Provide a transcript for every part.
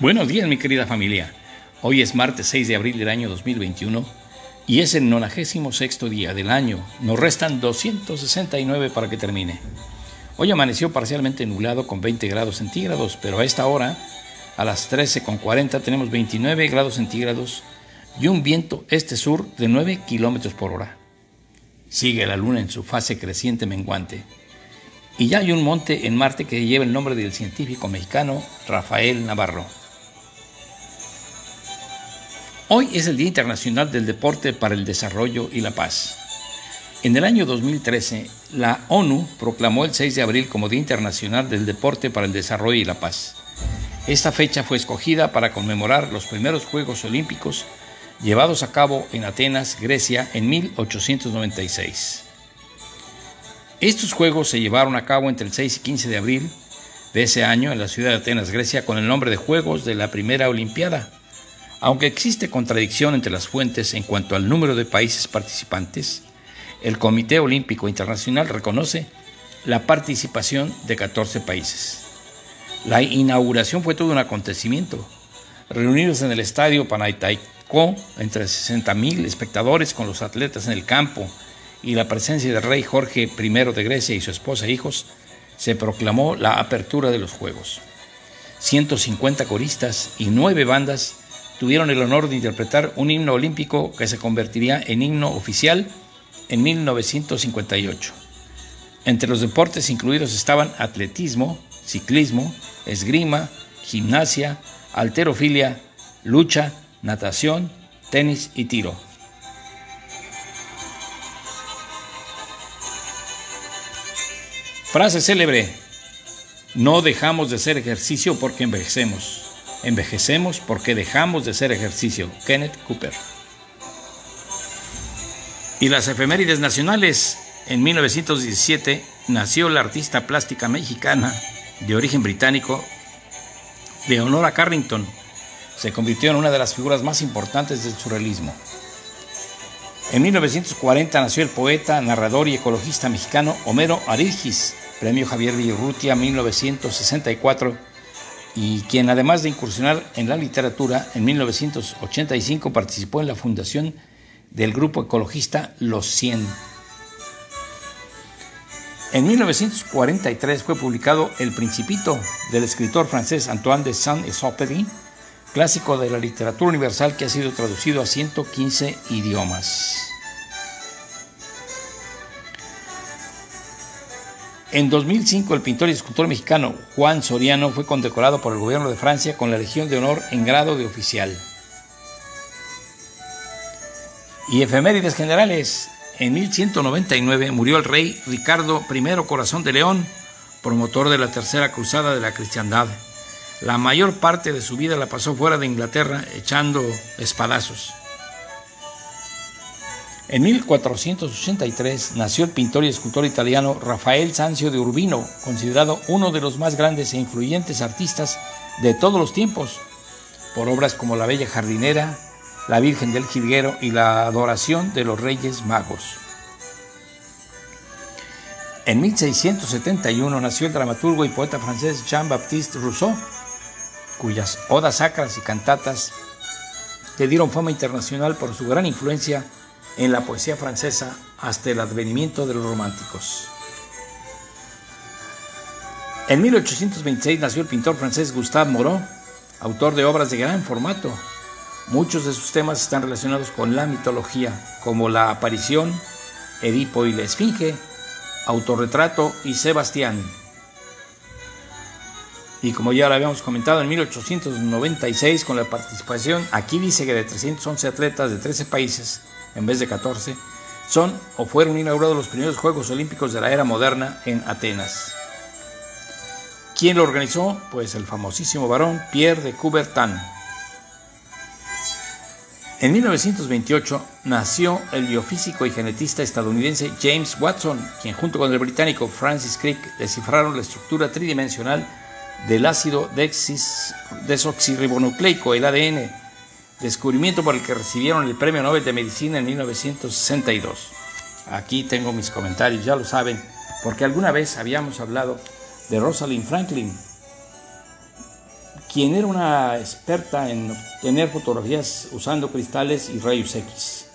Buenos días, mi querida familia. Hoy es martes 6 de abril del año 2021 y es el 96 día del año. Nos restan 269 para que termine. Hoy amaneció parcialmente nublado con 20 grados centígrados, pero a esta hora, a las 13.40, tenemos 29 grados centígrados y un viento este-sur de 9 kilómetros por hora. Sigue la luna en su fase creciente menguante. Y ya hay un monte en Marte que lleva el nombre del científico mexicano Rafael Navarro. Hoy es el Día Internacional del Deporte para el Desarrollo y la Paz. En el año 2013, la ONU proclamó el 6 de abril como Día Internacional del Deporte para el Desarrollo y la Paz. Esta fecha fue escogida para conmemorar los primeros Juegos Olímpicos llevados a cabo en Atenas, Grecia, en 1896. Estos Juegos se llevaron a cabo entre el 6 y 15 de abril de ese año en la ciudad de Atenas, Grecia, con el nombre de Juegos de la Primera Olimpiada. Aunque existe contradicción entre las fuentes en cuanto al número de países participantes, el Comité Olímpico Internacional reconoce la participación de 14 países. La inauguración fue todo un acontecimiento. Reunidos en el estadio Panathinaikos, entre 60.000 espectadores con los atletas en el campo y la presencia del rey Jorge I de Grecia y su esposa e hijos, se proclamó la apertura de los Juegos. 150 coristas y nueve bandas tuvieron el honor de interpretar un himno olímpico que se convertiría en himno oficial en 1958. Entre los deportes incluidos estaban atletismo, ciclismo, esgrima, gimnasia, alterofilia, lucha, natación, tenis y tiro. Frase célebre. No dejamos de hacer ejercicio porque envejecemos. Envejecemos porque dejamos de hacer ejercicio. Kenneth Cooper. Y las efemérides nacionales. En 1917 nació la artista plástica mexicana de origen británico, Leonora Carrington. Se convirtió en una de las figuras más importantes del surrealismo. En 1940 nació el poeta, narrador y ecologista mexicano Homero Arilgis, premio Javier Villurrutia 1964 y quien además de incursionar en la literatura, en 1985 participó en la fundación del grupo ecologista Los 100. En 1943 fue publicado El Principito del escritor francés Antoine de Saint-Exupéry, clásico de la literatura universal que ha sido traducido a 115 idiomas. En 2005, el pintor y escultor mexicano Juan Soriano fue condecorado por el gobierno de Francia con la Legión de Honor en grado de oficial. Y efemérides generales. En 1199 murió el rey Ricardo I Corazón de León, promotor de la Tercera Cruzada de la Cristiandad. La mayor parte de su vida la pasó fuera de Inglaterra echando espadazos. En 1483 nació el pintor y escultor italiano Rafael Sanzio de Urbino, considerado uno de los más grandes e influyentes artistas de todos los tiempos, por obras como La Bella Jardinera, La Virgen del Jilguero y La Adoración de los Reyes Magos. En 1671 nació el dramaturgo y poeta francés Jean-Baptiste Rousseau, cuyas odas sacras y cantatas le dieron fama internacional por su gran influencia en la poesía francesa hasta el advenimiento de los románticos. En 1826 nació el pintor francés Gustave Moreau, autor de obras de gran formato. Muchos de sus temas están relacionados con la mitología, como la aparición, Edipo y la Esfinge, Autorretrato y Sebastián. Y como ya lo habíamos comentado, en 1896, con la participación, aquí dice que de 311 atletas de 13 países, en vez de 14, son o fueron inaugurados los primeros Juegos Olímpicos de la era moderna en Atenas. ¿Quién lo organizó? Pues el famosísimo varón Pierre de Coubertin. En 1928 nació el biofísico y genetista estadounidense James Watson, quien junto con el británico Francis Crick descifraron la estructura tridimensional del ácido desoxirribonucleico, el ADN, descubrimiento por el que recibieron el Premio Nobel de Medicina en 1962. Aquí tengo mis comentarios, ya lo saben, porque alguna vez habíamos hablado de Rosalind Franklin, quien era una experta en obtener fotografías usando cristales y rayos X.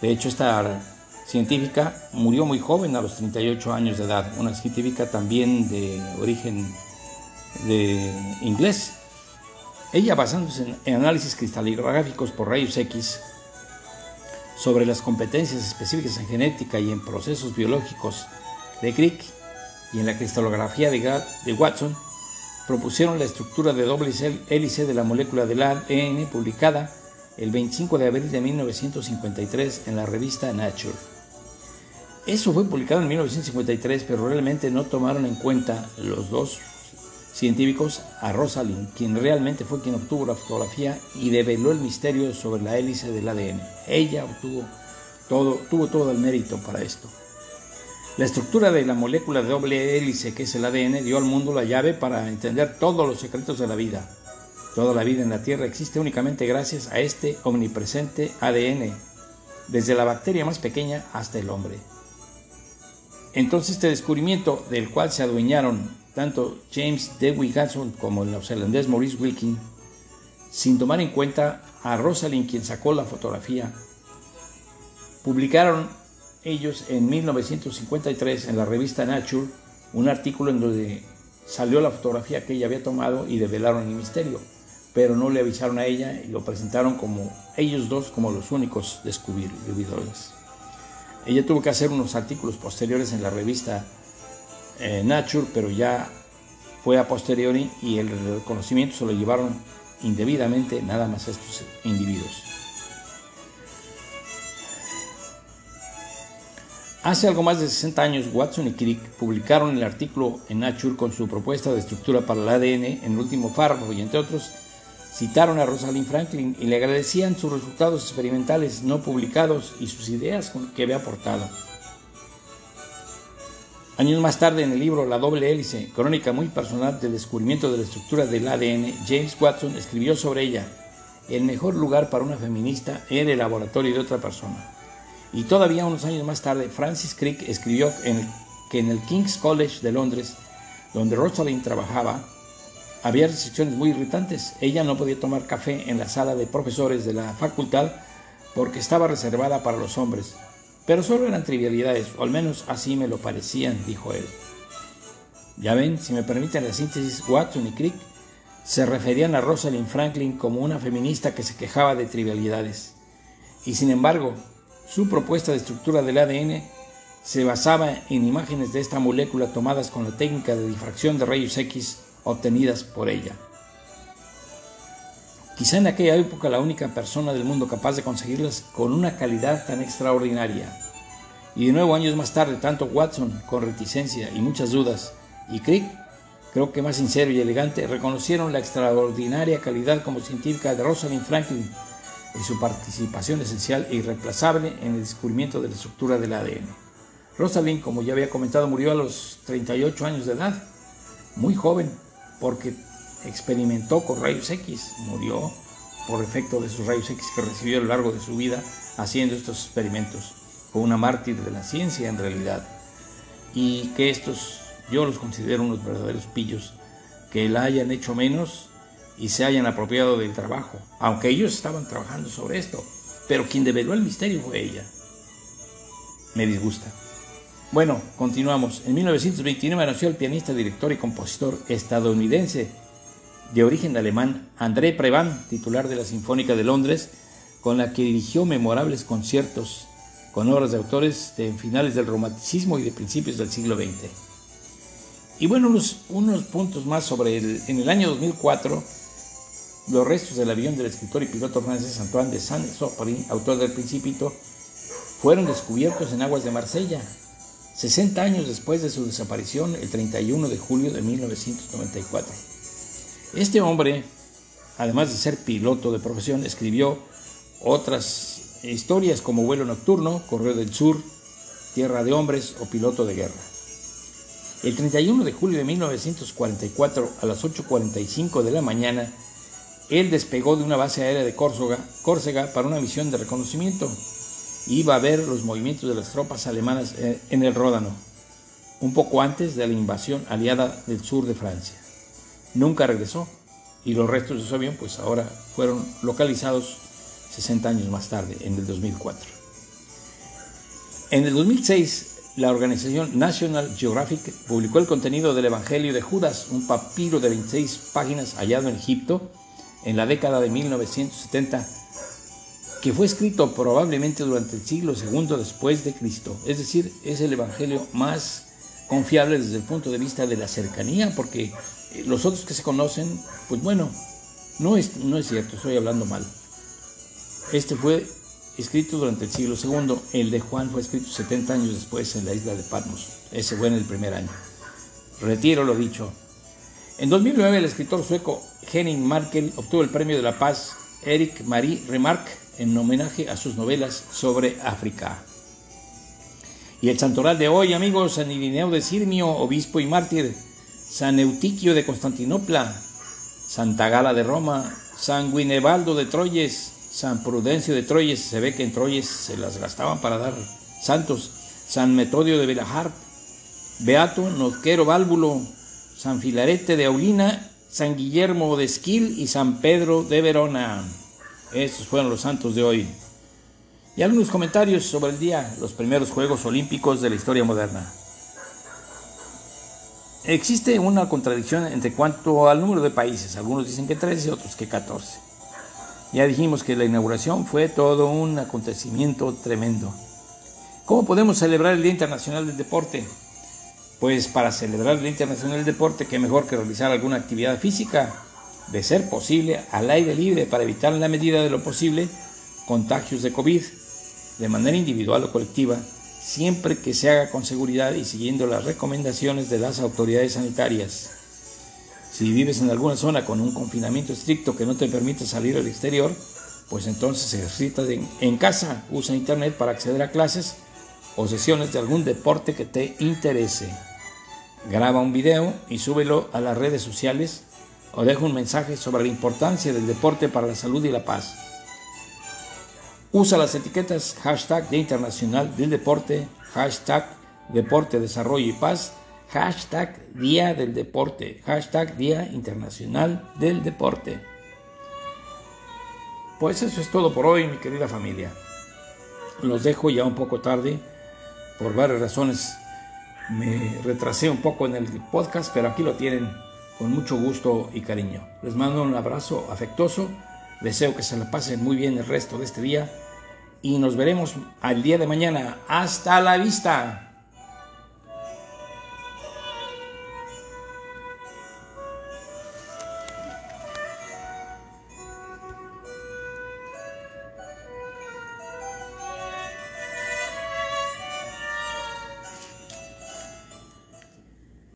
De hecho, esta científica murió muy joven, a los 38 años de edad, una científica también de origen de inglés. Ella, basándose en análisis cristalográficos por rayos X sobre las competencias específicas en genética y en procesos biológicos de Crick y en la cristalografía de Watson, propusieron la estructura de doble hélice de la molécula del ADN publicada el 25 de abril de 1953 en la revista Nature. Eso fue publicado en 1953, pero realmente no tomaron en cuenta los dos científicos a Rosalind, quien realmente fue quien obtuvo la fotografía y develó el misterio sobre la hélice del ADN. Ella obtuvo todo, tuvo todo el mérito para esto. La estructura de la molécula de doble hélice que es el ADN dio al mundo la llave para entender todos los secretos de la vida. Toda la vida en la Tierra existe únicamente gracias a este omnipresente ADN, desde la bacteria más pequeña hasta el hombre. Entonces este descubrimiento del cual se adueñaron tanto James Dewey Ganson como el neozelandés Maurice Wilkin, sin tomar en cuenta a Rosalind quien sacó la fotografía, publicaron ellos en 1953 en la revista Nature un artículo en donde salió la fotografía que ella había tomado y develaron el misterio, pero no le avisaron a ella y lo presentaron como ellos dos como los únicos descubridores. Ella tuvo que hacer unos artículos posteriores en la revista eh, Nature, pero ya fue a posteriori y el reconocimiento se lo llevaron indebidamente nada más a estos individuos. Hace algo más de 60 años, Watson y Crick publicaron el artículo en Nature con su propuesta de estructura para el ADN en el último párrafo y entre otros citaron a Rosalind Franklin y le agradecían sus resultados experimentales no publicados y sus ideas que había aportado. Años más tarde, en el libro La doble hélice, crónica muy personal del descubrimiento de la estructura del ADN, James Watson escribió sobre ella, el mejor lugar para una feminista era el laboratorio de otra persona. Y todavía unos años más tarde, Francis Crick escribió que en el King's College de Londres, donde Rosalind trabajaba, había restricciones muy irritantes. Ella no podía tomar café en la sala de profesores de la facultad porque estaba reservada para los hombres. Pero solo eran trivialidades, o al menos así me lo parecían, dijo él. Ya ven, si me permiten la síntesis, Watson y Crick se referían a Rosalind Franklin como una feminista que se quejaba de trivialidades. Y sin embargo, su propuesta de estructura del ADN se basaba en imágenes de esta molécula tomadas con la técnica de difracción de rayos X obtenidas por ella. Quizá en aquella época la única persona del mundo capaz de conseguirlas con una calidad tan extraordinaria. Y de nuevo años más tarde, tanto Watson, con reticencia y muchas dudas, y Crick, creo que más sincero y elegante, reconocieron la extraordinaria calidad como científica de Rosalind Franklin y su participación esencial e irreemplazable en el descubrimiento de la estructura del ADN. Rosalind, como ya había comentado, murió a los 38 años de edad, muy joven, porque experimentó con rayos X, murió por efecto de esos rayos X que recibió a lo largo de su vida haciendo estos experimentos. Fue una mártir de la ciencia en realidad. Y que estos, yo los considero unos verdaderos pillos, que la hayan hecho menos y se hayan apropiado del trabajo, aunque ellos estaban trabajando sobre esto, pero quien develó el misterio fue ella. Me disgusta. Bueno, continuamos. En 1929 nació el pianista, director y compositor estadounidense de origen alemán André Previn, titular de la Sinfónica de Londres, con la que dirigió memorables conciertos con obras de autores de finales del romanticismo y de principios del siglo XX. Y bueno, unos, unos puntos más sobre el, en el año 2004 los restos del avión del escritor y piloto francés Antoine de Saint-Exupéry, autor del Principito, fueron descubiertos en aguas de Marsella, 60 años después de su desaparición, el 31 de julio de 1994. Este hombre, además de ser piloto de profesión, escribió otras historias como Vuelo Nocturno, Correo del Sur, Tierra de Hombres o Piloto de Guerra. El 31 de julio de 1944, a las 8.45 de la mañana, él despegó de una base aérea de Córcega, para una misión de reconocimiento. Iba a ver los movimientos de las tropas alemanas eh, en el Ródano, un poco antes de la invasión aliada del sur de Francia. Nunca regresó. y los restos de su avión pues ahora fueron localizados 60 años más tarde, en el 2004. En el 2006, la organización National Geographic publicó el contenido del Evangelio de Judas, un papiro de 26 páginas hallado en Egipto en la década de 1970, que fue escrito probablemente durante el siglo II después de Cristo. Es decir, es el Evangelio más confiable desde el punto de vista de la cercanía, porque los otros que se conocen, pues bueno, no es, no es cierto, estoy hablando mal. Este fue escrito durante el siglo II, el de Juan fue escrito 70 años después en la isla de Patmos, ese fue en el primer año. Retiro lo dicho. En 2009 el escritor sueco Henning Markel obtuvo el premio de la paz Eric Marie Remarque en homenaje a sus novelas sobre África. Y el santoral de hoy, amigos, San Irineo de Sirmio, obispo y mártir, San Eutiquio de Constantinopla, Santa Gala de Roma, San Guinebaldo de Troyes, San Prudencio de Troyes, se ve que en Troyes se las gastaban para dar santos, San Metodio de Belahart, Beato Nozquero Válvulo, San Filarete de Aulina, San Guillermo de Esquil y San Pedro de Verona. Estos fueron los santos de hoy. Y algunos comentarios sobre el día, los primeros Juegos Olímpicos de la historia moderna. Existe una contradicción entre cuanto al número de países. Algunos dicen que 13, otros que 14. Ya dijimos que la inauguración fue todo un acontecimiento tremendo. ¿Cómo podemos celebrar el Día Internacional del Deporte? Pues para celebrar el Día Internacional del Deporte, qué mejor que realizar alguna actividad física, de ser posible, al aire libre, para evitar en la medida de lo posible contagios de COVID, de manera individual o colectiva, siempre que se haga con seguridad y siguiendo las recomendaciones de las autoridades sanitarias. Si vives en alguna zona con un confinamiento estricto que no te permite salir al exterior, pues entonces ejercita en, casa, usa internet para acceder a clases o sesiones de algún deporte que te interese. Graba un video y súbelo a las redes sociales o deja un mensaje sobre la importancia del deporte para la salud y la paz. Usa las etiquetas hashtag Día Internacional del Deporte, hashtag Deporte, Desarrollo y Paz, hashtag Día del Deporte, hashtag Día Internacional del Deporte. Pues eso es todo por hoy, mi querida familia. Los dejo ya un poco tarde, por varias razones. Me retrasé un poco en el podcast, pero aquí lo tienen con mucho gusto y cariño. Les mando un abrazo afectuoso Deseo que se la pasen muy bien el resto de este día y nos veremos al día de mañana. Hasta la vista.